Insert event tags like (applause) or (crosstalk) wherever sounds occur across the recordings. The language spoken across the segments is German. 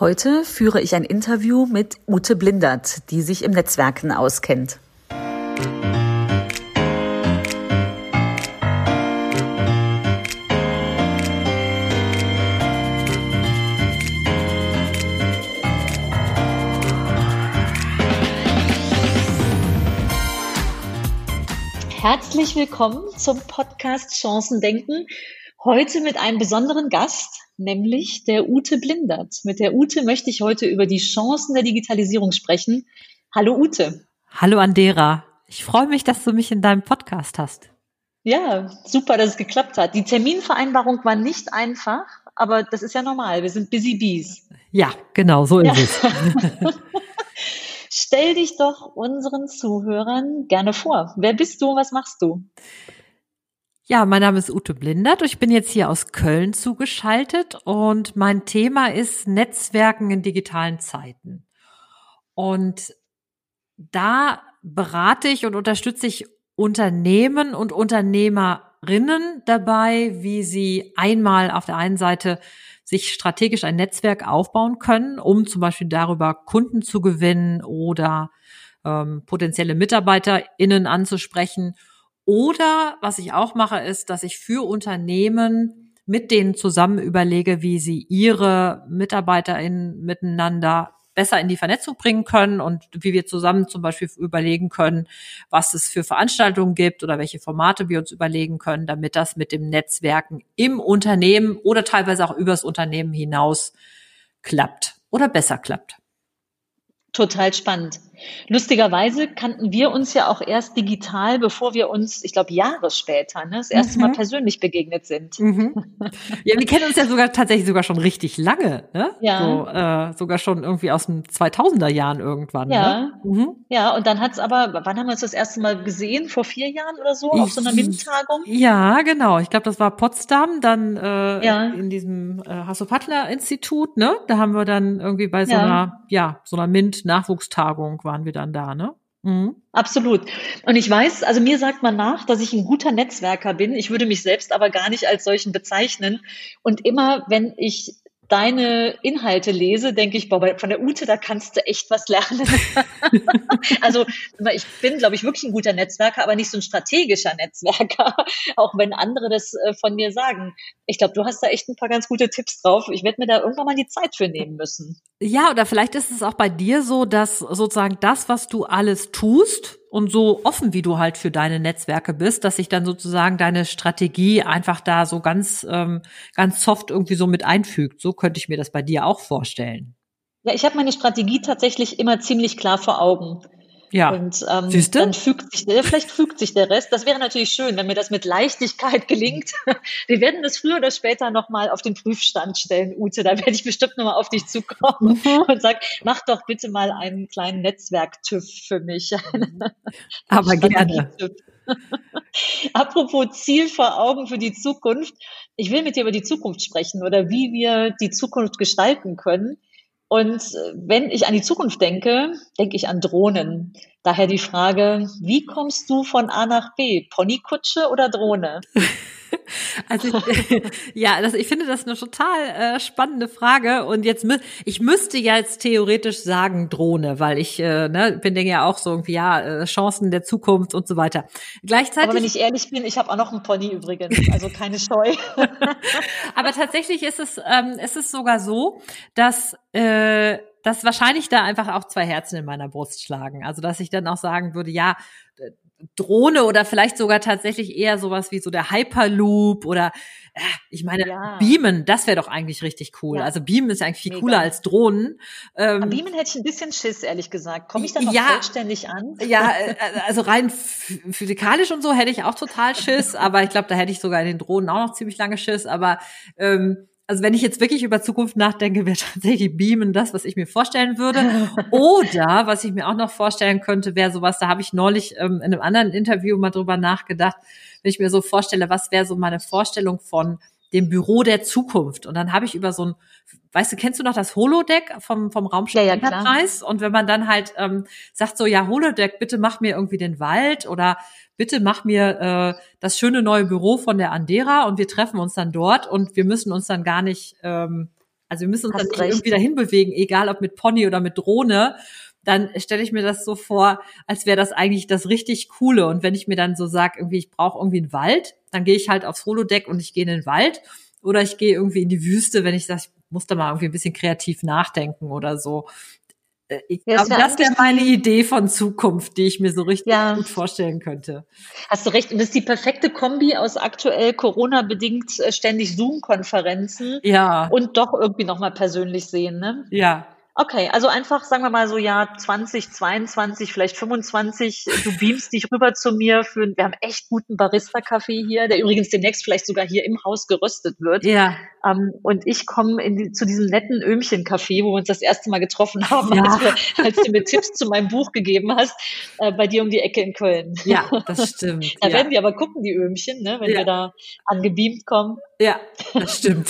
Heute führe ich ein Interview mit Ute Blindert, die sich im Netzwerken auskennt. Herzlich willkommen zum Podcast Chancen denken. Heute mit einem besonderen Gast, nämlich der Ute Blindert. Mit der Ute möchte ich heute über die Chancen der Digitalisierung sprechen. Hallo Ute. Hallo Andera. Ich freue mich, dass du mich in deinem Podcast hast. Ja, super, dass es geklappt hat. Die Terminvereinbarung war nicht einfach, aber das ist ja normal. Wir sind busy bees. Ja, genau, so ist ja. es. (laughs) Stell dich doch unseren Zuhörern gerne vor. Wer bist du? Was machst du? Ja, mein Name ist Ute Blindert. Ich bin jetzt hier aus Köln zugeschaltet und mein Thema ist Netzwerken in digitalen Zeiten. Und da berate ich und unterstütze ich Unternehmen und Unternehmerinnen dabei, wie sie einmal auf der einen Seite sich strategisch ein Netzwerk aufbauen können, um zum Beispiel darüber Kunden zu gewinnen oder ähm, potenzielle MitarbeiterInnen anzusprechen oder was ich auch mache, ist, dass ich für Unternehmen mit denen zusammen überlege, wie sie ihre MitarbeiterInnen miteinander besser in die Vernetzung bringen können und wie wir zusammen zum Beispiel überlegen können, was es für Veranstaltungen gibt oder welche Formate wir uns überlegen können, damit das mit dem Netzwerken im Unternehmen oder teilweise auch übers Unternehmen hinaus klappt oder besser klappt. Total spannend. Lustigerweise kannten wir uns ja auch erst digital, bevor wir uns, ich glaube, Jahre später, ne, das erste mhm. Mal persönlich begegnet sind. Mhm. Ja, wir kennen uns ja sogar tatsächlich sogar schon richtig lange, ne? Ja. So, äh, sogar schon irgendwie aus den 2000er Jahren irgendwann. Ja. Ne? Mhm. Ja, und dann hat's aber, wann haben wir uns das erste Mal gesehen? Vor vier Jahren oder so auf so einer MINT-Tagung? Ja, genau. Ich glaube, das war Potsdam, dann äh, ja. in diesem äh, Hasso-Pattler-Institut, ne? Da haben wir dann irgendwie bei so ja. einer, ja, so einer MINT-Nachwuchstagung waren wir dann da, ne? Mhm. Absolut. Und ich weiß, also mir sagt man nach, dass ich ein guter Netzwerker bin. Ich würde mich selbst aber gar nicht als solchen bezeichnen. Und immer, wenn ich deine Inhalte lese, denke ich, boah, von der Ute, da kannst du echt was lernen. (laughs) also ich bin, glaube ich, wirklich ein guter Netzwerker, aber nicht so ein strategischer Netzwerker, (laughs) auch wenn andere das äh, von mir sagen. Ich glaube, du hast da echt ein paar ganz gute Tipps drauf. Ich werde mir da irgendwann mal die Zeit für nehmen müssen. Ja, oder vielleicht ist es auch bei dir so, dass sozusagen das, was du alles tust, und so offen, wie du halt für deine Netzwerke bist, dass sich dann sozusagen deine Strategie einfach da so ganz, ähm, ganz soft irgendwie so mit einfügt. So könnte ich mir das bei dir auch vorstellen. Ja, ich habe meine Strategie tatsächlich immer ziemlich klar vor Augen. Ja. Und ähm, Siehste? dann fügt sich der, vielleicht fügt sich der Rest. Das wäre natürlich schön, wenn mir das mit Leichtigkeit gelingt. (laughs) Wir werden das früher oder später nochmal auf den Prüfstand stellen, Ute. Da werde ich bestimmt nochmal auf dich zukommen mhm. und sagen, mach doch bitte mal einen kleinen Netzwerk-TÜV für mich. (laughs) Aber gerne. (laughs) Apropos Ziel vor Augen für die Zukunft. Ich will mit dir über die Zukunft sprechen oder wie wir die Zukunft gestalten können. Und wenn ich an die Zukunft denke, denke ich an Drohnen. Daher die Frage, wie kommst du von A nach B? Ponykutsche oder Drohne? (laughs) (laughs) Also ich, (laughs) ja, das, ich finde das eine total äh, spannende Frage und jetzt mü ich müsste ja jetzt theoretisch sagen Drohne, weil ich äh, ne, bin denke ja auch so irgendwie ja äh, Chancen der Zukunft und so weiter. Gleichzeitig. Aber wenn ich ehrlich bin, ich habe auch noch einen Pony übrigens, also keine Scheu. (laughs) Aber tatsächlich ist es ähm, ist es sogar so, dass äh, dass wahrscheinlich da einfach auch zwei Herzen in meiner Brust schlagen. Also dass ich dann auch sagen würde, ja, Drohne oder vielleicht sogar tatsächlich eher sowas wie so der Hyperloop oder äh, ich meine, ja. Beamen, das wäre doch eigentlich richtig cool. Ja. Also Beamen ist eigentlich viel Mega. cooler als Drohnen. Ähm, Beamen hätte ich ein bisschen Schiss, ehrlich gesagt. Komme ich dann noch ja, selbstständig an? Ja, (laughs) äh, also rein physikalisch und so hätte ich auch total Schiss, aber ich glaube, da hätte ich sogar in den Drohnen auch noch ziemlich lange Schiss. Aber ähm, also wenn ich jetzt wirklich über Zukunft nachdenke, wäre (laughs) tatsächlich Beamen das, was ich mir vorstellen würde. (laughs) Oder was ich mir auch noch vorstellen könnte, wäre sowas, da habe ich neulich ähm, in einem anderen Interview mal drüber nachgedacht, wenn ich mir so vorstelle, was wäre so meine Vorstellung von dem Büro der Zukunft. Und dann habe ich über so ein, weißt du, kennst du noch das Holodeck vom, vom Raumschiff ja, ja, Und wenn man dann halt ähm, sagt so, ja, Holodeck, bitte mach mir irgendwie den Wald oder bitte mach mir äh, das schöne neue Büro von der Andera und wir treffen uns dann dort und wir müssen uns dann gar nicht ähm, Also wir müssen uns Hast dann recht. irgendwie dahin bewegen, egal ob mit Pony oder mit Drohne dann stelle ich mir das so vor, als wäre das eigentlich das richtig Coole. Und wenn ich mir dann so sage, irgendwie, ich brauche irgendwie einen Wald, dann gehe ich halt aufs Holodeck und ich gehe in den Wald. Oder ich gehe irgendwie in die Wüste, wenn ich sage, ich muss da mal irgendwie ein bisschen kreativ nachdenken oder so. Ich ja, glaube, das wäre meine Idee von Zukunft, die ich mir so richtig ja. gut vorstellen könnte. Hast du recht. Und das ist die perfekte Kombi aus aktuell Corona-bedingt äh, ständig Zoom-Konferenzen ja. und doch irgendwie nochmal persönlich sehen, ne? Ja, Okay, also einfach, sagen wir mal so Jahr 2022, vielleicht 25, du beamst dich rüber zu mir für, wir haben echt guten Barista-Kaffee hier, der übrigens demnächst vielleicht sogar hier im Haus geröstet wird. Ja. Ähm, und ich komme die, zu diesem netten Öhmchen-Café, wo wir uns das erste Mal getroffen haben, ja. als, wir, als, du mir Tipps zu meinem Buch gegeben hast, äh, bei dir um die Ecke in Köln. Ja, das stimmt. da ja. werden wir aber gucken, die Öhmchen, ne, wenn ja. wir da angebeamt kommen. Ja, das stimmt.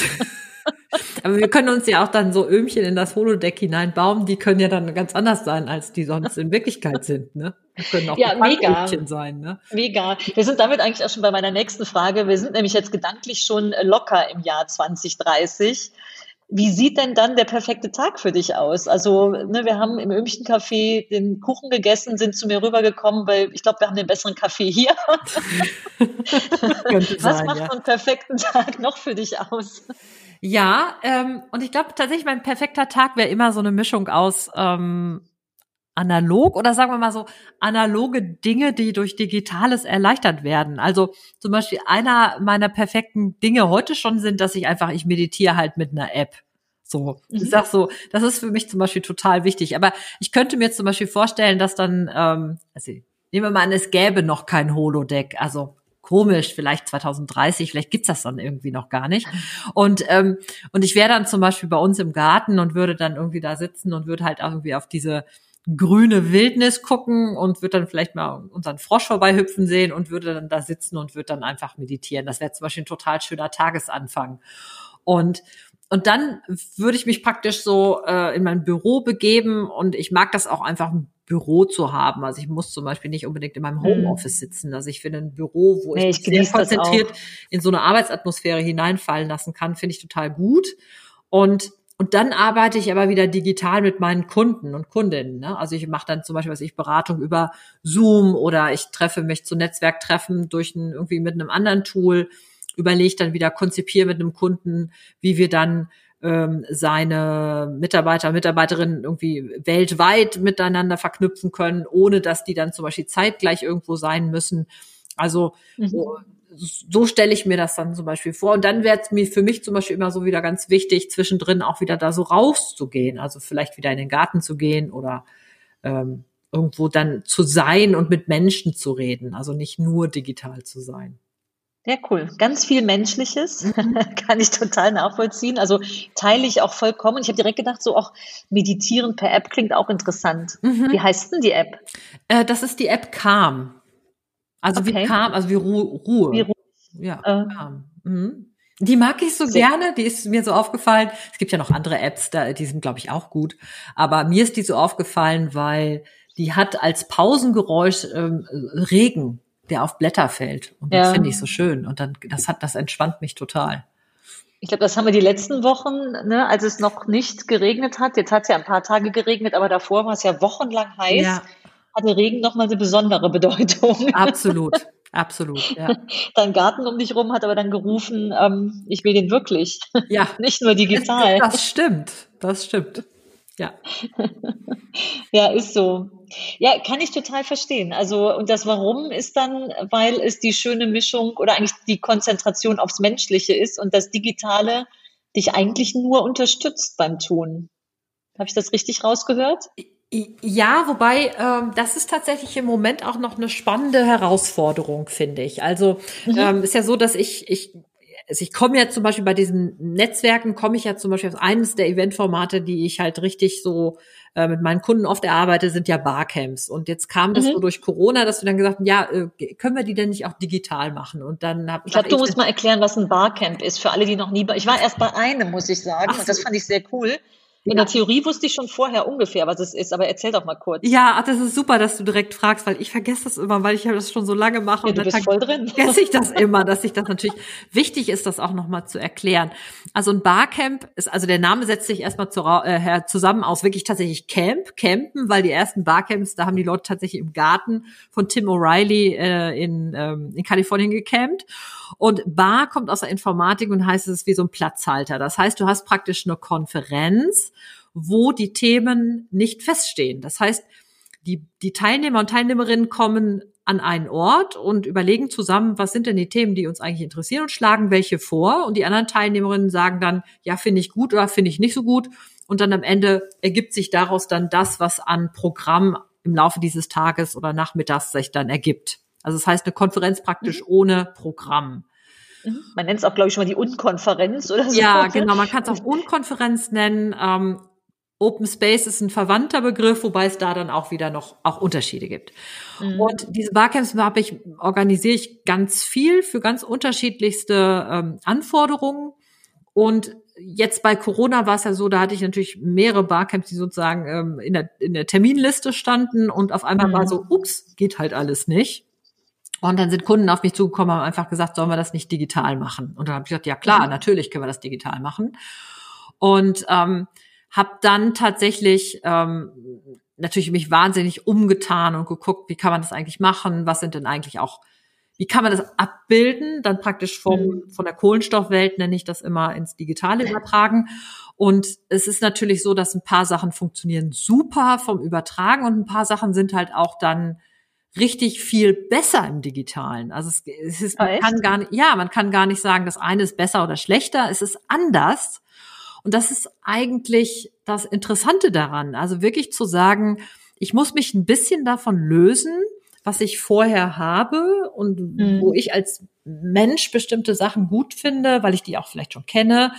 Aber wir können uns ja auch dann so Öhmchen in das Holodeck hineinbauen. Die können ja dann ganz anders sein, als die sonst in Wirklichkeit sind. Ne? Die können auch ja, mega. sein. Ne? Mega. Wir sind damit eigentlich auch schon bei meiner nächsten Frage. Wir sind nämlich jetzt gedanklich schon locker im Jahr 2030. Wie sieht denn dann der perfekte Tag für dich aus? Also, ne, wir haben im Öhmchen Café den Kuchen gegessen, sind zu mir rübergekommen, weil ich glaube, wir haben den besseren Kaffee hier. (laughs) Was sein, macht ja. einen perfekten Tag noch für dich aus? Ja, ähm, und ich glaube tatsächlich, mein perfekter Tag wäre immer so eine Mischung aus ähm, analog oder sagen wir mal so analoge Dinge, die durch Digitales erleichtert werden. Also zum Beispiel einer meiner perfekten Dinge heute schon sind, dass ich einfach, ich meditiere halt mit einer App. So, mhm. ich sag so, das ist für mich zum Beispiel total wichtig. Aber ich könnte mir zum Beispiel vorstellen, dass dann, ähm, also nehmen wir mal an, es gäbe noch kein Holodeck. Also komisch, vielleicht 2030, vielleicht gibt's das dann irgendwie noch gar nicht. Und, ähm, und ich wäre dann zum Beispiel bei uns im Garten und würde dann irgendwie da sitzen und würde halt irgendwie auf diese grüne Wildnis gucken und würde dann vielleicht mal unseren Frosch vorbeihüpfen sehen und würde dann da sitzen und würde dann einfach meditieren. Das wäre zum Beispiel ein total schöner Tagesanfang. Und und dann würde ich mich praktisch so äh, in mein Büro begeben und ich mag das auch einfach ein Büro zu haben. Also ich muss zum Beispiel nicht unbedingt in meinem hm. Homeoffice sitzen. Also ich finde ein Büro, wo nee, ich, mich sehr konzentriert in so eine Arbeitsatmosphäre hineinfallen lassen kann, finde ich total gut. Und und dann arbeite ich aber wieder digital mit meinen Kunden und Kundinnen. Ne? Also ich mache dann zum Beispiel, was ich Beratung über Zoom oder ich treffe mich zu Netzwerktreffen durch ein, irgendwie mit einem anderen Tool überlege dann wieder, konzipiere mit einem Kunden, wie wir dann ähm, seine Mitarbeiter, Mitarbeiterinnen irgendwie weltweit miteinander verknüpfen können, ohne dass die dann zum Beispiel zeitgleich irgendwo sein müssen. Also mhm. so, so stelle ich mir das dann zum Beispiel vor. Und dann wäre es mir für mich zum Beispiel immer so wieder ganz wichtig, zwischendrin auch wieder da so rauszugehen. Also vielleicht wieder in den Garten zu gehen oder ähm, irgendwo dann zu sein und mit Menschen zu reden. Also nicht nur digital zu sein. Sehr cool. Ganz viel Menschliches (laughs) (laughs) kann ich total nachvollziehen. Also teile ich auch vollkommen. Ich habe direkt gedacht, so auch meditieren per App klingt auch interessant. Mhm. Wie heißt denn die App? Äh, das ist die App Calm. Also okay. wie Calm, also wie Ruhe. Ruhe. Wie Ruhe. Ja, äh. Calm. Mhm. Die mag ich so Sehr gerne, die ist mir so aufgefallen. Es gibt ja noch andere Apps, da, die sind, glaube ich, auch gut. Aber mir ist die so aufgefallen, weil die hat als Pausengeräusch ähm, Regen der auf Blätter fällt. Und das finde ich so schön. Und dann, das hat, das entspannt mich total. Ich glaube, das haben wir die letzten Wochen, ne, als es noch nicht geregnet hat. Jetzt hat es ja ein paar Tage geregnet, aber davor war es ja wochenlang heiß. Ja. Hatte Regen nochmal eine besondere Bedeutung. (laughs) Absolut, absolut. Ja. Dein Garten um dich rum hat aber dann gerufen, ähm, ich will den wirklich. Ja. (laughs) nicht nur digital. Das stimmt, das stimmt. Ja. (laughs) ja, ist so. Ja, kann ich total verstehen. Also, und das Warum ist dann, weil es die schöne Mischung oder eigentlich die Konzentration aufs Menschliche ist und das Digitale dich eigentlich nur unterstützt beim Tun. Habe ich das richtig rausgehört? Ja, wobei ähm, das ist tatsächlich im Moment auch noch eine spannende Herausforderung, finde ich. Also mhm. ähm, ist ja so, dass ich ich also ich komme ja zum Beispiel bei diesen Netzwerken, komme ich ja zum Beispiel auf eines der Eventformate, die ich halt richtig so äh, mit meinen Kunden oft erarbeite, sind ja Barcamps. Und jetzt kam das mhm. so durch Corona, dass wir dann gesagt haben, ja, äh, können wir die denn nicht auch digital machen? Und dann habe ich. glaube, du musst mal erklären, was ein Barcamp ist für alle, die noch nie. Ich war erst bei einem, muss ich sagen, Ach, und das fand ich sehr cool. In der Theorie wusste ich schon vorher ungefähr, was es ist, aber erzähl doch mal kurz. Ja, das ist super, dass du direkt fragst, weil ich vergesse das immer, weil ich das schon so lange mache. Ja, und du bist voll drin. Vergesse ich das (laughs) immer, dass ich das natürlich wichtig ist, das auch nochmal zu erklären. Also ein Barcamp ist, also der Name setzt sich erstmal zu, äh, zusammen aus wirklich tatsächlich Camp, Campen, weil die ersten Barcamps, da haben die Leute tatsächlich im Garten von Tim O'Reilly äh, in, ähm, in Kalifornien gecampt. Und Bar kommt aus der Informatik und heißt, es ist wie so ein Platzhalter. Das heißt, du hast praktisch eine Konferenz, wo die Themen nicht feststehen. Das heißt, die, die Teilnehmer und Teilnehmerinnen kommen an einen Ort und überlegen zusammen, was sind denn die Themen, die uns eigentlich interessieren und schlagen welche vor. Und die anderen Teilnehmerinnen sagen dann, ja, finde ich gut oder finde ich nicht so gut. Und dann am Ende ergibt sich daraus dann das, was an Programm im Laufe dieses Tages oder Nachmittags sich dann ergibt. Also das heißt eine Konferenz praktisch mhm. ohne Programm. Mhm. Man nennt es auch, glaube ich, mal die Unkonferenz oder so. Ja, genau. Man kann es auch (laughs) Unkonferenz nennen. Ähm, Open Space ist ein verwandter Begriff, wobei es da dann auch wieder noch auch Unterschiede gibt. Mhm. Und diese Barcamps habe ich, organisiere ich ganz viel für ganz unterschiedlichste ähm, Anforderungen. Und jetzt bei Corona war es ja so, da hatte ich natürlich mehrere Barcamps, die sozusagen ähm, in, der, in der Terminliste standen und auf einmal mhm. war so, ups, geht halt alles nicht. Und dann sind Kunden auf mich zugekommen, haben einfach gesagt, sollen wir das nicht digital machen? Und dann habe ich gesagt, ja klar, mhm. natürlich können wir das digital machen. Und ähm, habe dann tatsächlich ähm, natürlich mich wahnsinnig umgetan und geguckt, wie kann man das eigentlich machen? Was sind denn eigentlich auch, wie kann man das abbilden? Dann praktisch vom, mhm. von der Kohlenstoffwelt nenne ich das immer ins Digitale übertragen. Und es ist natürlich so, dass ein paar Sachen funktionieren super vom Übertragen und ein paar Sachen sind halt auch dann richtig viel besser im Digitalen. Also es, es ist, man kann gar nicht, ja, man kann gar nicht sagen, das eine ist besser oder schlechter. Es ist anders. Und das ist eigentlich das Interessante daran. Also wirklich zu sagen, ich muss mich ein bisschen davon lösen, was ich vorher habe und mhm. wo ich als Mensch bestimmte Sachen gut finde, weil ich die auch vielleicht schon kenne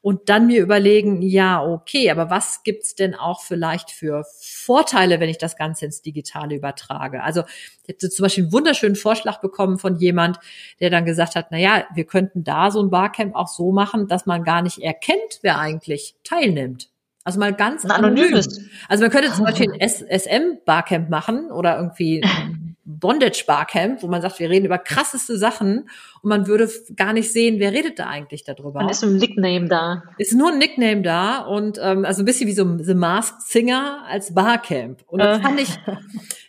und dann mir überlegen, ja, okay, aber was gibt's denn auch vielleicht für Vorteile, wenn ich das Ganze ins Digitale übertrage? Also ich hätte zum Beispiel einen wunderschönen Vorschlag bekommen von jemand, der dann gesagt hat, na ja, wir könnten da so ein Barcamp auch so machen, dass man gar nicht erkennt, wer eigentlich teilnimmt. Also mal ganz anonym. Also man könnte zum Beispiel ein SM-Barcamp machen oder irgendwie (laughs) Bondage Barcamp, wo man sagt, wir reden über krasseste Sachen und man würde gar nicht sehen, wer redet da eigentlich darüber. Man ist ein Nickname da. Ist nur ein Nickname da und ähm, also ein bisschen wie so The Masked Singer als Barcamp. Und das fand ich,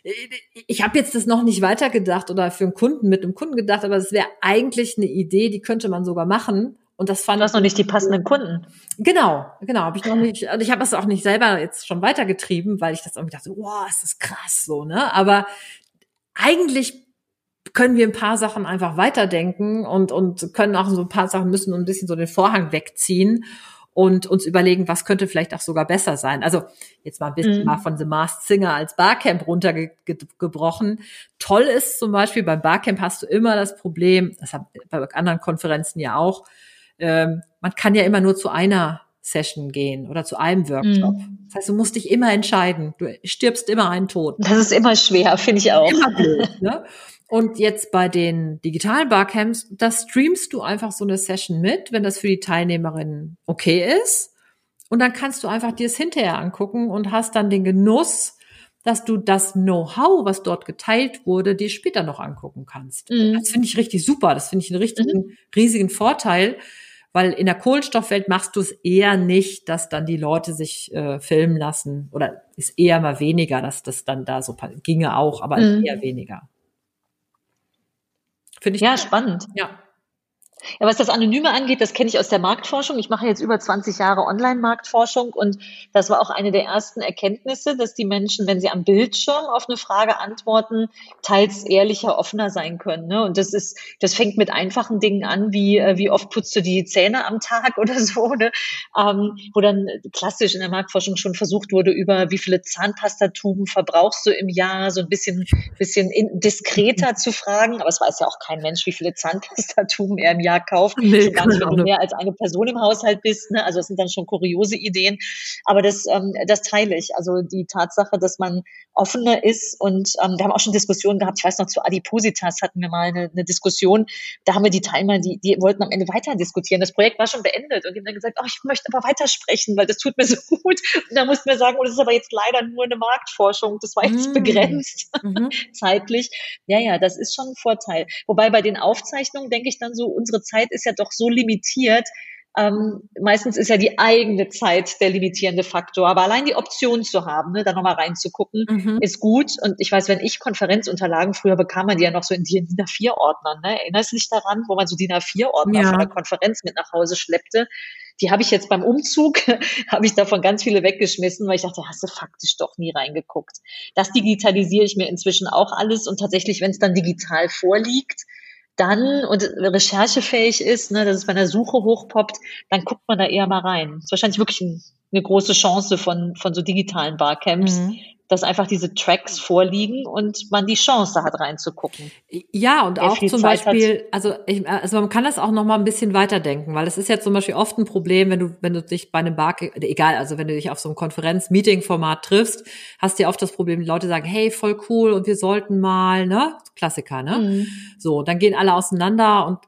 (laughs) ich habe jetzt das noch nicht weitergedacht oder für einen Kunden mit einem Kunden gedacht, aber es wäre eigentlich eine Idee, die könnte man sogar machen. Und das fand du hast noch nicht die passenden Kunden. Genau, genau, habe ich noch nicht. Also ich habe das auch nicht selber jetzt schon weitergetrieben, weil ich das irgendwie dachte, wow, ist das krass so, ne? Aber eigentlich können wir ein paar Sachen einfach weiterdenken und, und können auch so ein paar Sachen müssen ein bisschen so den Vorhang wegziehen und uns überlegen, was könnte vielleicht auch sogar besser sein. Also jetzt mal ein bisschen mhm. mal von The Masked Singer als Barcamp runtergebrochen. Toll ist zum Beispiel beim Barcamp hast du immer das Problem, das haben bei anderen Konferenzen ja auch, ähm, man kann ja immer nur zu einer Session gehen oder zu einem Workshop. Mhm. Das heißt, du musst dich immer entscheiden. Du stirbst immer einen Tod. Das ist immer schwer, finde ich auch. Immer blöd, (laughs) ne? Und jetzt bei den digitalen Barcamps, da streamst du einfach so eine Session mit, wenn das für die Teilnehmerinnen okay ist. Und dann kannst du einfach dir es hinterher angucken und hast dann den Genuss, dass du das Know-how, was dort geteilt wurde, dir später noch angucken kannst. Mhm. Das finde ich richtig super. Das finde ich einen richtigen, mhm. riesigen Vorteil, weil in der Kohlenstoffwelt machst du es eher nicht, dass dann die Leute sich äh, filmen lassen oder ist eher mal weniger, dass das dann da so ginge auch, aber mhm. eher weniger. Finde ich ja spannend. Ja. Ja, was das Anonyme angeht, das kenne ich aus der Marktforschung. Ich mache jetzt über 20 Jahre Online-Marktforschung und das war auch eine der ersten Erkenntnisse, dass die Menschen, wenn sie am Bildschirm auf eine Frage antworten, teils ehrlicher, offener sein können. Ne? Und das ist, das fängt mit einfachen Dingen an, wie äh, wie oft putzt du die Zähne am Tag (laughs) oder so, ne? ähm, wo dann klassisch in der Marktforschung schon versucht wurde, über wie viele Zahnpastatuben verbrauchst du im Jahr, so ein bisschen bisschen diskreter zu fragen. Aber es weiß ja auch kein Mensch, wie viele Zahnpastatuben er im Jahr Jahr kauft. Nee, gar nicht, wenn du mehr als eine Person im Haushalt bist. Ne? Also das sind dann schon kuriose Ideen. Aber das, ähm, das teile ich. Also die Tatsache, dass man offener ist und ähm, wir haben auch schon Diskussionen gehabt. Ich weiß noch, zu Adipositas hatten wir mal eine, eine Diskussion. Da haben wir die Teilnehmer, die, die wollten am Ende weiter diskutieren. Das Projekt war schon beendet und die haben dann gesagt, oh, ich möchte aber weitersprechen, weil das tut mir so (laughs) gut. Und da mussten wir sagen, oh, das ist aber jetzt leider nur eine Marktforschung. Das war jetzt mm. begrenzt (laughs) mhm. zeitlich. Ja, ja, das ist schon ein Vorteil. Wobei bei den Aufzeichnungen denke ich dann so, unsere Zeit ist ja doch so limitiert, ähm, meistens ist ja die eigene Zeit der limitierende Faktor. Aber allein die Option zu haben, ne, da nochmal reinzugucken, mhm. ist gut. Und ich weiß, wenn ich Konferenzunterlagen, früher bekam man die ja noch so in DIN A4-Ordnern. Ne? Erinnerst du dich daran, wo man so DIN A4-Ordner ja. von der Konferenz mit nach Hause schleppte? Die habe ich jetzt beim Umzug, (laughs) habe ich davon ganz viele weggeschmissen, weil ich dachte, hast du faktisch doch nie reingeguckt. Das digitalisiere ich mir inzwischen auch alles und tatsächlich, wenn es dann digital vorliegt, dann und recherchefähig ist, ne, dass es bei einer Suche hochpoppt, dann guckt man da eher mal rein. Das ist wahrscheinlich wirklich ein, eine große Chance von, von so digitalen Barcamps, mhm dass einfach diese Tracks vorliegen und man die Chance hat reinzugucken. Ja, und auch zum Zeit Beispiel, also, ich, also man kann das auch noch mal ein bisschen weiterdenken, weil es ist ja zum Beispiel oft ein Problem, wenn du, wenn du dich bei einem Bar, egal, also wenn du dich auf so einem Konferenz-Meeting-Format triffst, hast du ja oft das Problem, die Leute sagen, hey, voll cool und wir sollten mal, ne? Klassiker, ne? Mhm. So, dann gehen alle auseinander und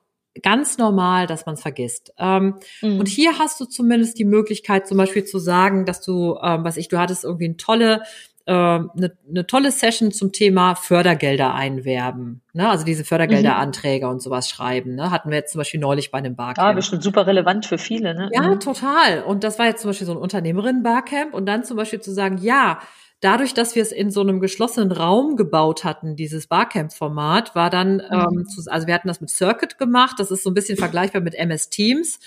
ganz normal, dass man es vergisst. Ähm, mhm. Und hier hast du zumindest die Möglichkeit, zum Beispiel zu sagen, dass du, ähm, was ich, du hattest irgendwie eine tolle eine, ähm, eine tolle Session zum Thema Fördergelder einwerben. Ne? Also diese Fördergelderanträge mhm. und sowas schreiben. Ne? Hatten wir jetzt zum Beispiel neulich bei einem Barcamp. Ja, bestimmt super relevant für viele. Ne? Ja, mhm. total. Und das war jetzt zum Beispiel so ein Unternehmerinnen-Barcamp. Und dann zum Beispiel zu sagen, ja, dadurch, dass wir es in so einem geschlossenen Raum gebaut hatten, dieses Barcamp-Format, war dann, mhm. ähm, also wir hatten das mit Circuit gemacht. Das ist so ein bisschen vergleichbar mit MS Teams.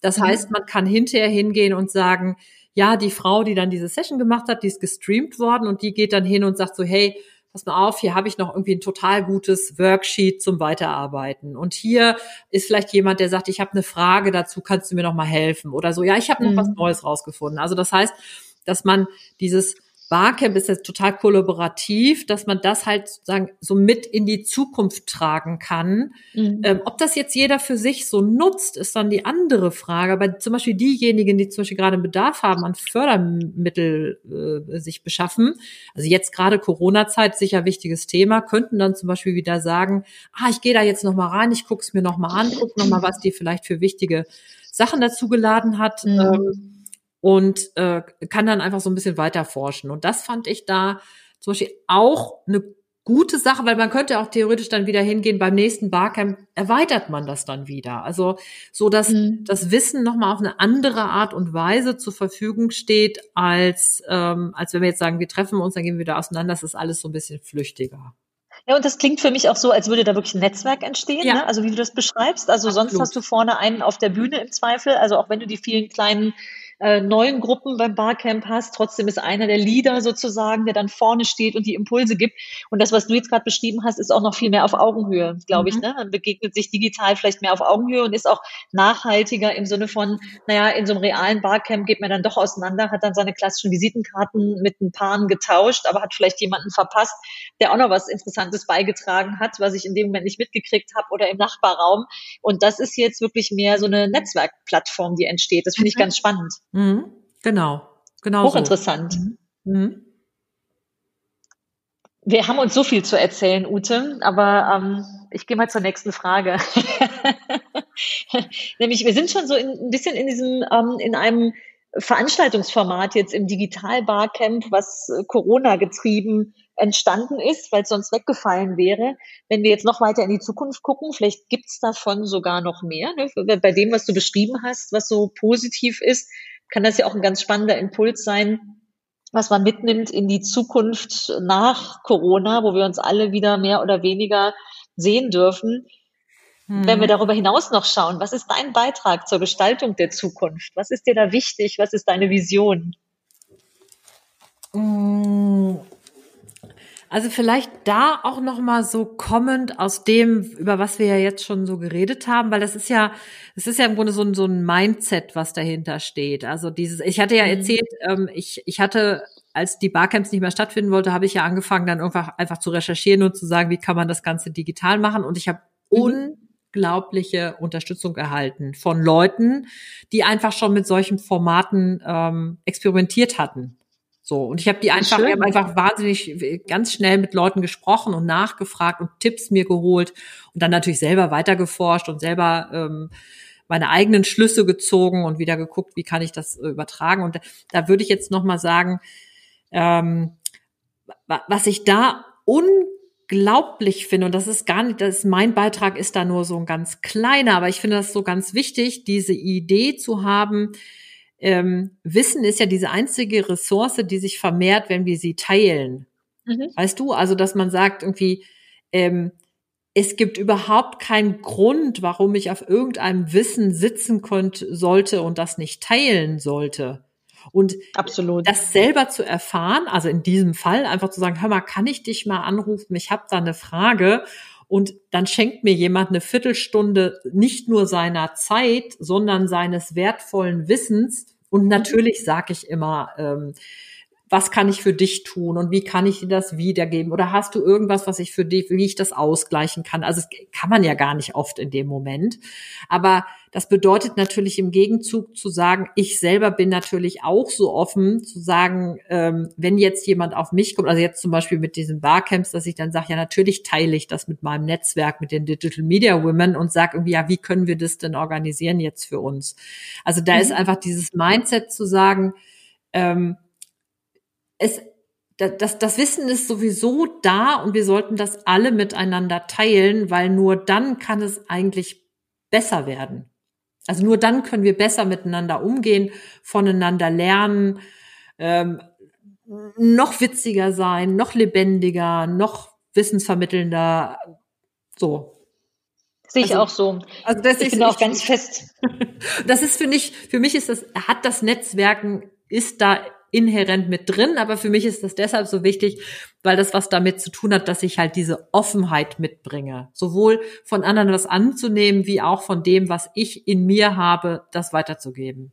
Das mhm. heißt, man kann hinterher hingehen und sagen, ja, die Frau, die dann diese Session gemacht hat, die ist gestreamt worden und die geht dann hin und sagt so, hey, pass mal auf, hier habe ich noch irgendwie ein total gutes Worksheet zum Weiterarbeiten. Und hier ist vielleicht jemand, der sagt, ich habe eine Frage dazu, kannst du mir noch mal helfen? Oder so, ja, ich habe noch mhm. was Neues rausgefunden. Also das heißt, dass man dieses Barcamp ist jetzt total kollaborativ, dass man das halt sozusagen so mit in die Zukunft tragen kann. Mhm. Ähm, ob das jetzt jeder für sich so nutzt, ist dann die andere Frage. Aber zum Beispiel diejenigen, die zum Beispiel gerade einen Bedarf haben an Fördermittel äh, sich beschaffen, also jetzt gerade Corona-Zeit sicher wichtiges Thema, könnten dann zum Beispiel wieder sagen, ah, ich gehe da jetzt noch mal rein, ich gucke es mir noch mal an, guck noch mal, was die vielleicht für wichtige Sachen dazu geladen hat. Mhm. Ähm, und äh, kann dann einfach so ein bisschen weiter forschen. Und das fand ich da zum Beispiel auch eine gute Sache, weil man könnte auch theoretisch dann wieder hingehen, beim nächsten Barcamp erweitert man das dann wieder. Also so, dass mhm. das Wissen nochmal auf eine andere Art und Weise zur Verfügung steht, als, ähm, als wenn wir jetzt sagen, wir treffen uns, dann gehen wir wieder auseinander, das ist alles so ein bisschen flüchtiger. Ja, und das klingt für mich auch so, als würde da wirklich ein Netzwerk entstehen, ja. ne? also wie du das beschreibst. Also Absolut. sonst hast du vorne einen auf der Bühne im Zweifel, also auch wenn du die vielen kleinen äh, neuen Gruppen beim Barcamp hast. Trotzdem ist einer der Leader sozusagen, der dann vorne steht und die Impulse gibt. Und das, was du jetzt gerade beschrieben hast, ist auch noch viel mehr auf Augenhöhe, glaube mhm. ich. Ne? Man begegnet sich digital vielleicht mehr auf Augenhöhe und ist auch nachhaltiger im Sinne von, naja, in so einem realen Barcamp geht man dann doch auseinander, hat dann seine klassischen Visitenkarten mit ein Paaren getauscht, aber hat vielleicht jemanden verpasst, der auch noch was Interessantes beigetragen hat, was ich in dem Moment nicht mitgekriegt habe oder im Nachbarraum. Und das ist jetzt wirklich mehr so eine Netzwerkplattform, die entsteht. Das finde ich mhm. ganz spannend. Mhm. Genau, genau. Hochinteressant. So. Mhm. Wir haben uns so viel zu erzählen, Ute, aber ähm, ich gehe mal zur nächsten Frage. (laughs) Nämlich, wir sind schon so in, ein bisschen in diesem, ähm, in einem Veranstaltungsformat jetzt im Digital Barcamp, was äh, Corona getrieben entstanden ist, weil es sonst weggefallen wäre. Wenn wir jetzt noch weiter in die Zukunft gucken, vielleicht gibt's davon sogar noch mehr. Ne? Bei dem, was du beschrieben hast, was so positiv ist, kann das ja auch ein ganz spannender Impuls sein, was man mitnimmt in die Zukunft nach Corona, wo wir uns alle wieder mehr oder weniger sehen dürfen. Hm. Wenn wir darüber hinaus noch schauen, was ist dein Beitrag zur Gestaltung der Zukunft? Was ist dir da wichtig? Was ist deine Vision? Hm. Also vielleicht da auch noch mal so kommend aus dem, über was wir ja jetzt schon so geredet haben, weil das ist ja, es ist ja im Grunde so ein, so ein Mindset, was dahinter steht. Also dieses, ich hatte ja mhm. erzählt, ähm, ich, ich hatte, als die Barcamps nicht mehr stattfinden wollte, habe ich ja angefangen, dann einfach, einfach zu recherchieren und zu sagen, wie kann man das Ganze digital machen. Und ich habe mhm unglaubliche Unterstützung erhalten von Leuten, die einfach schon mit solchen Formaten ähm, experimentiert hatten. So, und ich habe die einfach, hab einfach wahnsinnig ganz schnell mit Leuten gesprochen und nachgefragt und Tipps mir geholt und dann natürlich selber weitergeforscht und selber ähm, meine eigenen Schlüsse gezogen und wieder geguckt, wie kann ich das äh, übertragen. Und da, da würde ich jetzt noch mal sagen, ähm, was ich da unglaublich finde, und das ist gar nicht, das ist, mein Beitrag ist da nur so ein ganz kleiner, aber ich finde das so ganz wichtig, diese Idee zu haben, ähm, Wissen ist ja diese einzige Ressource, die sich vermehrt, wenn wir sie teilen. Mhm. Weißt du, also dass man sagt irgendwie, ähm, es gibt überhaupt keinen Grund, warum ich auf irgendeinem Wissen sitzen konnte, sollte und das nicht teilen sollte. Und Absolut. das selber zu erfahren, also in diesem Fall einfach zu sagen, hör mal, kann ich dich mal anrufen? Ich habe da eine Frage. Und dann schenkt mir jemand eine Viertelstunde nicht nur seiner Zeit, sondern seines wertvollen Wissens. Und mhm. natürlich sage ich immer, ähm, was kann ich für dich tun und wie kann ich dir das wiedergeben? Oder hast du irgendwas, was ich für dich, wie ich das ausgleichen kann? Also das kann man ja gar nicht oft in dem Moment. Aber das bedeutet natürlich im Gegenzug zu sagen, ich selber bin natürlich auch so offen zu sagen, ähm, wenn jetzt jemand auf mich kommt, also jetzt zum Beispiel mit diesen Barcamps, dass ich dann sage, ja, natürlich teile ich das mit meinem Netzwerk, mit den Digital Media Women und sage irgendwie, ja, wie können wir das denn organisieren jetzt für uns? Also da mhm. ist einfach dieses Mindset zu sagen, ähm, es, das, das Wissen ist sowieso da und wir sollten das alle miteinander teilen, weil nur dann kann es eigentlich besser werden. Also nur dann können wir besser miteinander umgehen, voneinander lernen, ähm, noch witziger sein, noch lebendiger, noch wissensvermittelnder. So. Sehe ich also, auch so. Also das ich ist, bin auch ganz fest. (laughs) Das ist für mich, für mich ist das, hat das Netzwerken, ist da inhärent mit drin, aber für mich ist das deshalb so wichtig, weil das was damit zu tun hat, dass ich halt diese Offenheit mitbringe, sowohl von anderen was anzunehmen, wie auch von dem, was ich in mir habe, das weiterzugeben.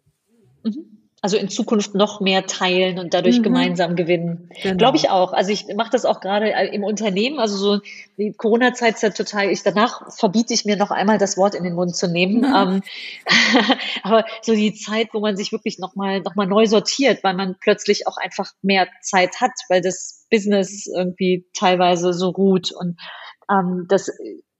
Mhm also in Zukunft noch mehr teilen und dadurch mhm. gemeinsam gewinnen. Genau. Glaube ich auch. Also ich mache das auch gerade äh, im Unternehmen. Also so die Corona-Zeit ist ja total, ich danach verbiete ich mir noch einmal das Wort in den Mund zu nehmen. Mhm. Ähm, (laughs) aber so die Zeit, wo man sich wirklich nochmal noch mal neu sortiert, weil man plötzlich auch einfach mehr Zeit hat, weil das Business irgendwie teilweise so ruht. Und ähm, das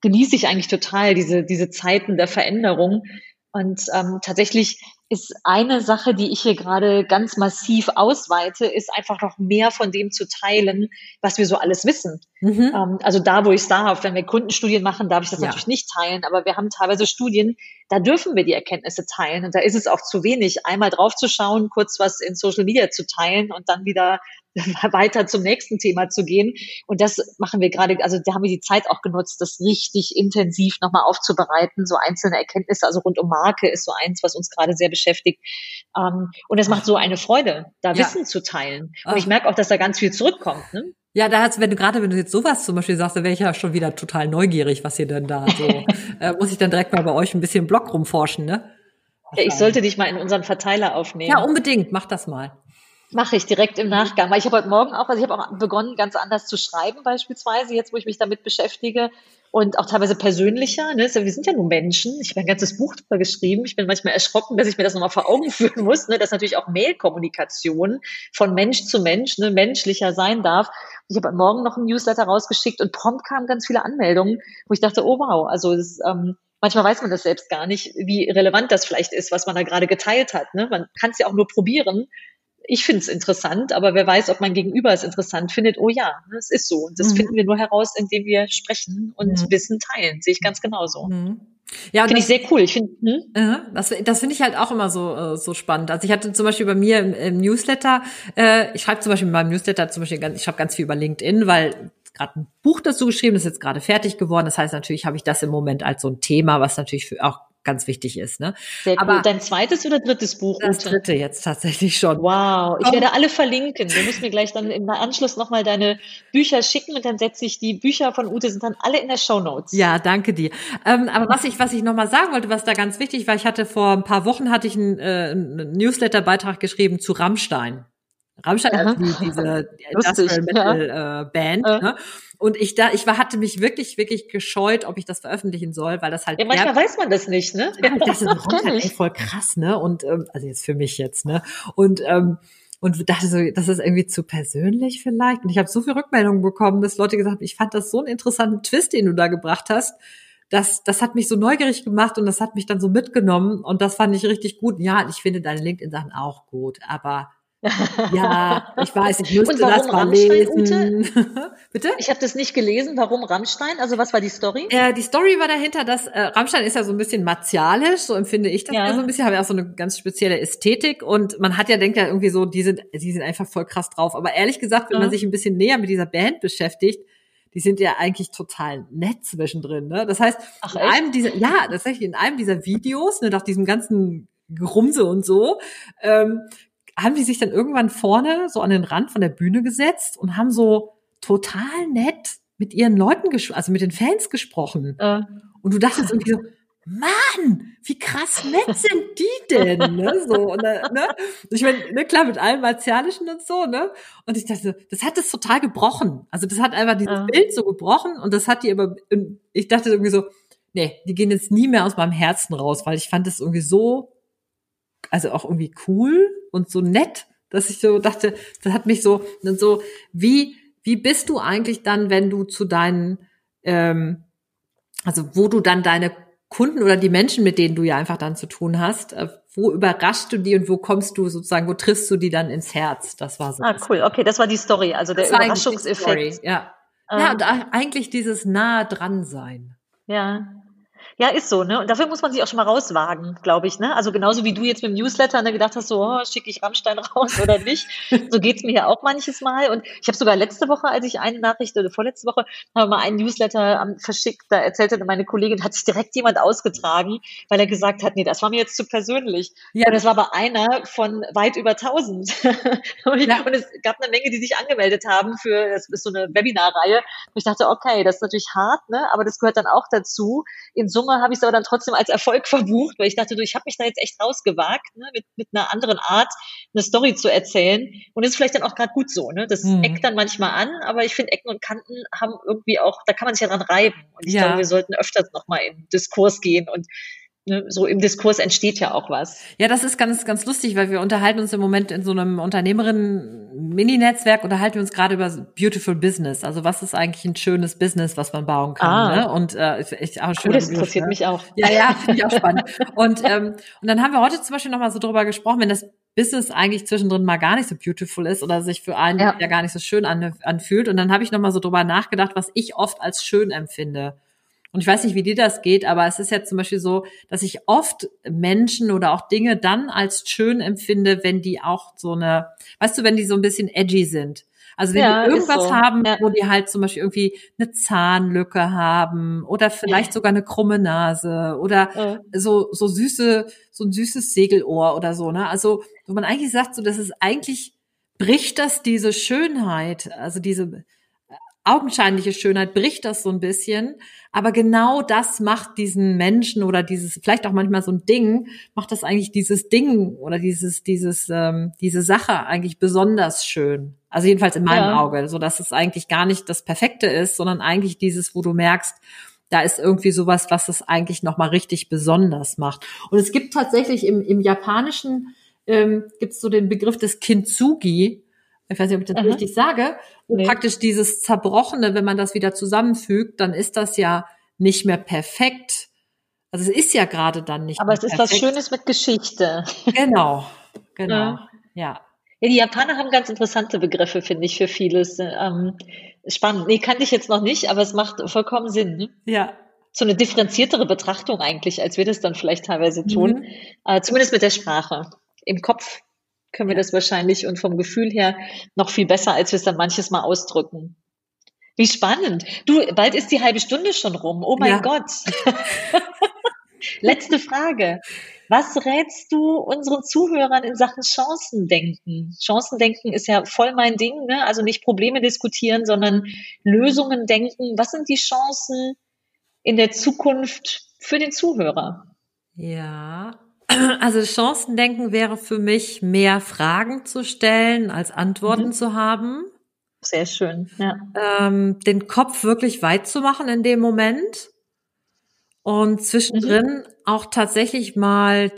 genieße ich eigentlich total, diese, diese Zeiten der Veränderung. Und ähm, tatsächlich ist eine Sache, die ich hier gerade ganz massiv ausweite, ist einfach noch mehr von dem zu teilen, was wir so alles wissen. Mhm. Ähm, also da, wo ich es darf, wenn wir Kundenstudien machen, darf ich das ja. natürlich nicht teilen, aber wir haben teilweise Studien, da dürfen wir die Erkenntnisse teilen und da ist es auch zu wenig, einmal drauf zu schauen, kurz was in Social Media zu teilen und dann wieder (laughs) weiter zum nächsten Thema zu gehen. Und das machen wir gerade, also da haben wir die Zeit auch genutzt, das richtig intensiv nochmal aufzubereiten. So einzelne Erkenntnisse, also rund um Marke ist so eins, was uns gerade sehr beschäftigt. Ähm, und es macht so eine Freude, da ja. Wissen zu teilen. Und ich merke auch, dass da ganz viel zurückkommt. Ne? Ja, da hat's, wenn du gerade, wenn du jetzt sowas zum Beispiel sagst, dann wäre ich ja schon wieder total neugierig, was ihr denn da so, (laughs) äh, muss ich dann direkt mal bei euch ein bisschen Blog rumforschen, ne? Ja, ich sollte dich mal in unseren Verteiler aufnehmen. Ja, unbedingt, mach das mal. Mache ich direkt im Nachgang, weil ich habe heute Morgen auch, also ich habe auch begonnen, ganz anders zu schreiben beispielsweise, jetzt wo ich mich damit beschäftige und auch teilweise persönlicher. Ne? Wir sind ja nur Menschen. Ich habe ein ganzes Buch darüber geschrieben. Ich bin manchmal erschrocken, dass ich mir das nochmal vor Augen (laughs) führen muss, ne? dass natürlich auch Mailkommunikation von Mensch zu Mensch ne, menschlicher sein darf. Ich habe morgen noch ein Newsletter rausgeschickt und prompt kamen ganz viele Anmeldungen, wo ich dachte, oh wow, also das, ähm, manchmal weiß man das selbst gar nicht, wie relevant das vielleicht ist, was man da gerade geteilt hat. Ne? Man kann es ja auch nur probieren ich finde es interessant, aber wer weiß, ob mein Gegenüber es interessant findet. Oh ja, ne, es ist so. Und das mhm. finden wir nur heraus, indem wir sprechen und mhm. Wissen teilen. Sehe ich ganz genauso. Mhm. Ja, finde ich sehr cool. Ich finde, hm? das, das finde ich halt auch immer so äh, so spannend. Also ich hatte zum Beispiel bei mir im, im Newsletter, äh, ich schreibe zum Beispiel in meinem Newsletter zum Beispiel, ganz, ich schreibe ganz viel über LinkedIn, weil gerade ein Buch dazu geschrieben, das ist jetzt gerade fertig geworden. Das heißt natürlich habe ich das im Moment als so ein Thema, was natürlich für auch ganz wichtig ist. Ne? Sehr cool. Aber Dein zweites oder drittes Buch? Das Ute? dritte jetzt tatsächlich schon. Wow, ich werde alle verlinken. Du musst mir gleich dann im Anschluss nochmal deine Bücher schicken und dann setze ich die Bücher von Ute, sind dann alle in der Show Notes. Ja, danke dir. Ähm, aber was ich, was ich nochmal sagen wollte, was da ganz wichtig war, ich hatte vor ein paar Wochen hatte ich einen, äh, einen Newsletter-Beitrag geschrieben zu Rammstein. Rammstein, also die, diese (laughs) Industrial Metal äh, Band. Äh. Ne? Und ich da, ich war, hatte mich wirklich, wirklich gescheut, ob ich das veröffentlichen soll, weil das halt. Ja, manchmal weiß man das nicht, ne? Ja, das ist (laughs) halt voll krass, ne? Und ähm, also jetzt für mich jetzt, ne? Und ähm, und dachte so, das ist irgendwie zu persönlich vielleicht. Und ich habe so viele Rückmeldungen bekommen, dass Leute gesagt haben, ich fand das so einen interessanten Twist, den du da gebracht hast. Das, das hat mich so neugierig gemacht und das hat mich dann so mitgenommen und das fand ich richtig gut. Ja, ich finde deine LinkedIn-Sachen auch gut, aber ja, ich weiß, ich müsste das mal Rammstein, lesen. (laughs) Bitte? Ich habe das nicht gelesen. Warum Rammstein? Also was war die Story? Äh, die Story war dahinter, dass äh, Rammstein ist ja so ein bisschen martialisch, so empfinde ich das ja, ja so ein bisschen, haben ja auch so eine ganz spezielle Ästhetik und man hat ja denkt ja irgendwie so, die sind, die sind einfach voll krass drauf. Aber ehrlich gesagt, wenn ja. man sich ein bisschen näher mit dieser Band beschäftigt, die sind ja eigentlich total nett zwischendrin. Ne? Das heißt, Ach, in einem dieser, ja, tatsächlich in einem dieser Videos, ne, nach diesem ganzen Gerumse und so, ähm, haben die sich dann irgendwann vorne so an den Rand von der Bühne gesetzt und haben so total nett mit ihren Leuten, also mit den Fans gesprochen. Äh. Und du dachtest irgendwie so, Mann, wie krass nett sind die denn? Ne? So, und, ne? Ich meine, ne, klar, mit allem Martialischen und so, ne? Und ich dachte, das hat das total gebrochen. Also das hat einfach dieses äh. Bild so gebrochen und das hat die aber, ich dachte irgendwie so, nee, die gehen jetzt nie mehr aus meinem Herzen raus, weil ich fand das irgendwie so, also auch irgendwie cool und so nett, dass ich so dachte, das hat mich so, so wie, wie bist du eigentlich dann, wenn du zu deinen, ähm, also wo du dann deine Kunden oder die Menschen, mit denen du ja einfach dann zu tun hast, äh, wo überraschst du die und wo kommst du sozusagen, wo triffst du die dann ins Herz? Das war so. Ah, cool. Okay, das war die Story, also der Überraschungseffekt. Ja. Ähm. Ja, und eigentlich dieses nahe dran sein. Ja. Ja, ist so, ne? Und dafür muss man sich auch schon mal rauswagen, glaube ich, ne? Also genauso wie du jetzt mit dem Newsletter ne, gedacht hast, so, oh, schicke ich Rammstein (laughs) raus oder nicht. so geht's mir ja auch manches Mal. Und ich habe sogar letzte Woche, als ich eine Nachricht oder vorletzte Woche, habe mal einen Newsletter um, verschickt, da erzählte meine Kollegin, hat sich direkt jemand ausgetragen, weil er gesagt hat, nee, das war mir jetzt zu persönlich. Ja. Und das war aber einer von weit über 1000. (laughs) und, ja. und es gab eine Menge, die sich angemeldet haben für, das ist so eine Webinarreihe. Und ich dachte, okay, das ist natürlich hart, ne? Aber das gehört dann auch dazu. In Summe Summe habe ich es aber dann trotzdem als Erfolg (laughs) verbucht, weil ich dachte, du, ich habe mich da jetzt echt rausgewagt, ne, mit, mit einer anderen Art eine Story zu erzählen. Und das ist vielleicht dann auch gerade gut so. Ne? Das mhm. eckt dann manchmal an, aber ich finde, Ecken und Kanten haben irgendwie auch, da kann man sich ja dran reiben. Und ich ja. glaube, wir sollten öfters nochmal in Diskurs gehen und so im Diskurs entsteht ja auch was. Ja, das ist ganz, ganz lustig, weil wir unterhalten uns im Moment in so einem Unternehmerinnen-Mini-Netzwerk, unterhalten wir uns gerade über Beautiful Business. Also was ist eigentlich ein schönes Business, was man bauen kann. Ah. Ne? Und äh, ich, auch schön. Oh, das interessiert ne? mich auch. Ja, ja, finde ich auch spannend. und, ähm, und dann haben wir heute zum Beispiel nochmal so drüber gesprochen, wenn das Business eigentlich zwischendrin mal gar nicht so beautiful ist oder sich für einen ja, ja gar nicht so schön anfühlt. Und dann habe ich nochmal so drüber nachgedacht, was ich oft als schön empfinde. Und ich weiß nicht, wie dir das geht, aber es ist ja zum Beispiel so, dass ich oft Menschen oder auch Dinge dann als schön empfinde, wenn die auch so eine, weißt du, wenn die so ein bisschen edgy sind. Also wenn ja, die irgendwas so. haben, ja. wo die halt zum Beispiel irgendwie eine Zahnlücke haben oder vielleicht ja. sogar eine krumme Nase oder so, so süße, so ein süßes Segelohr oder so, ne? Also, wo man eigentlich sagt, so, das ist eigentlich, bricht das diese Schönheit, also diese, augenscheinliche Schönheit bricht das so ein bisschen. Aber genau das macht diesen Menschen oder dieses, vielleicht auch manchmal so ein Ding, macht das eigentlich dieses Ding oder dieses, dieses, ähm, diese Sache eigentlich besonders schön. Also jedenfalls in meinem ja. Auge, so dass es eigentlich gar nicht das Perfekte ist, sondern eigentlich dieses, wo du merkst, da ist irgendwie sowas, was es eigentlich nochmal richtig besonders macht. Und es gibt tatsächlich im, im Japanischen ähm, gibt es so den Begriff des Kintsugi, ich weiß nicht, ob ich das Aha. richtig sage, nee. praktisch dieses Zerbrochene, wenn man das wieder zusammenfügt, dann ist das ja nicht mehr perfekt. Also es ist ja gerade dann nicht. Aber es ist perfekt. was Schönes mit Geschichte. Genau, genau, ja. ja. Ja, die Japaner haben ganz interessante Begriffe, finde ich, für vieles. Ähm, spannend. Nee, kannte ich jetzt noch nicht, aber es macht vollkommen Sinn. Ne? Ja. So eine differenziertere Betrachtung eigentlich, als wir das dann vielleicht teilweise tun. Mhm. Äh, zumindest mit der Sprache. Im Kopf können wir das wahrscheinlich und vom Gefühl her noch viel besser, als wir es dann manches Mal ausdrücken. Wie spannend. Du, bald ist die halbe Stunde schon rum. Oh mein ja. Gott. (laughs) Letzte Frage. Was rätst du unseren Zuhörern in Sachen Chancendenken? Chancendenken ist ja voll mein Ding, ne? Also nicht Probleme diskutieren, sondern Lösungen denken. Was sind die Chancen in der Zukunft für den Zuhörer? Ja, also Chancendenken wäre für mich, mehr Fragen zu stellen, als Antworten mhm. zu haben. Sehr schön, ja. Ähm, den Kopf wirklich weit zu machen in dem Moment und zwischendrin mhm. auch tatsächlich mal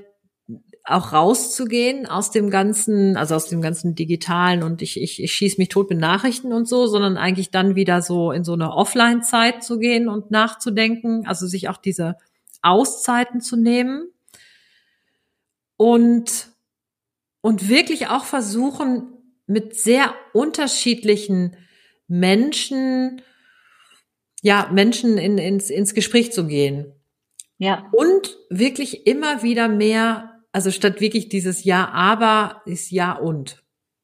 auch rauszugehen aus dem ganzen, also aus dem ganzen digitalen und ich, ich, ich schieße mich tot mit Nachrichten und so, sondern eigentlich dann wieder so in so eine Offline-Zeit zu gehen und nachzudenken, also sich auch diese Auszeiten zu nehmen und, und wirklich auch versuchen, mit sehr unterschiedlichen Menschen, ja, Menschen in, ins, ins Gespräch zu gehen. Ja. Und wirklich immer wieder mehr also statt wirklich dieses Ja, aber ist Ja und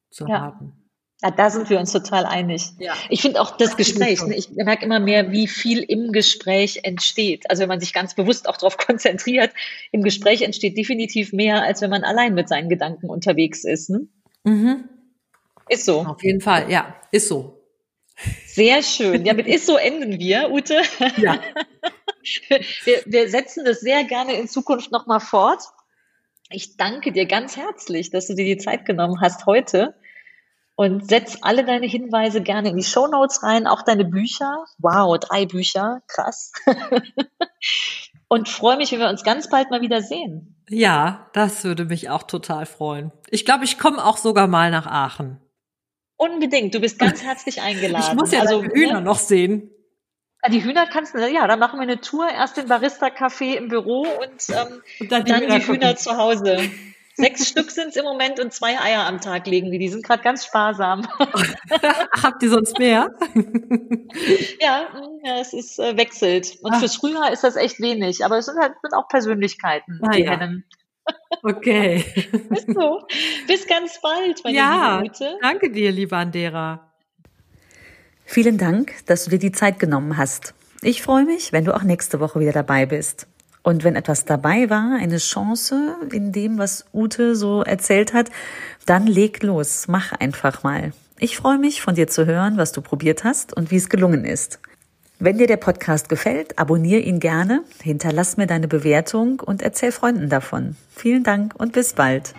zu ja. haben. Ja, da sind wir uns total einig. Ja. Ich finde auch das Gespräch, ne, ich merke immer mehr, wie viel im Gespräch entsteht. Also wenn man sich ganz bewusst auch darauf (laughs) konzentriert, im Gespräch entsteht definitiv mehr, als wenn man allein mit seinen Gedanken unterwegs ist. Ne? Mhm. Ist so. Auf jeden Fall, ja, ist so. Sehr schön. Ja, mit ist so enden wir, Ute. Ja. (laughs) Wir, wir setzen das sehr gerne in Zukunft nochmal fort. Ich danke dir ganz herzlich, dass du dir die Zeit genommen hast heute und setz alle deine Hinweise gerne in die Show Notes rein, auch deine Bücher. Wow, drei Bücher, krass. (laughs) und freue mich, wenn wir uns ganz bald mal wieder sehen. Ja, das würde mich auch total freuen. Ich glaube, ich komme auch sogar mal nach Aachen. Unbedingt, du bist (laughs) ganz herzlich eingeladen. Ich muss ja also Hühner ne? noch sehen. Ah, die Hühner kannst du, ja, dann machen wir eine Tour, erst den Barista-Café im Büro und, ähm, und dann die, dann Hühner, die Hühner zu Hause. Sechs Stück sind es im Moment und zwei Eier am Tag legen die. Die sind gerade ganz sparsam. (laughs) Habt ihr sonst mehr? (laughs) ja, ja, es ist äh, wechselt. Und Ach. fürs Frühjahr ist das echt wenig. Aber es sind halt sind auch Persönlichkeiten, ah, die ja. Hennen. (laughs) Okay. Bis so. Bis ganz bald, meine ja, liebe Ute. Danke dir, liebe Andera. Vielen Dank, dass du dir die Zeit genommen hast. Ich freue mich, wenn du auch nächste Woche wieder dabei bist. Und wenn etwas dabei war, eine Chance in dem, was Ute so erzählt hat, dann leg los, mach einfach mal. Ich freue mich, von dir zu hören, was du probiert hast und wie es gelungen ist. Wenn dir der Podcast gefällt, abonniere ihn gerne, hinterlass mir deine Bewertung und erzähl Freunden davon. Vielen Dank und bis bald.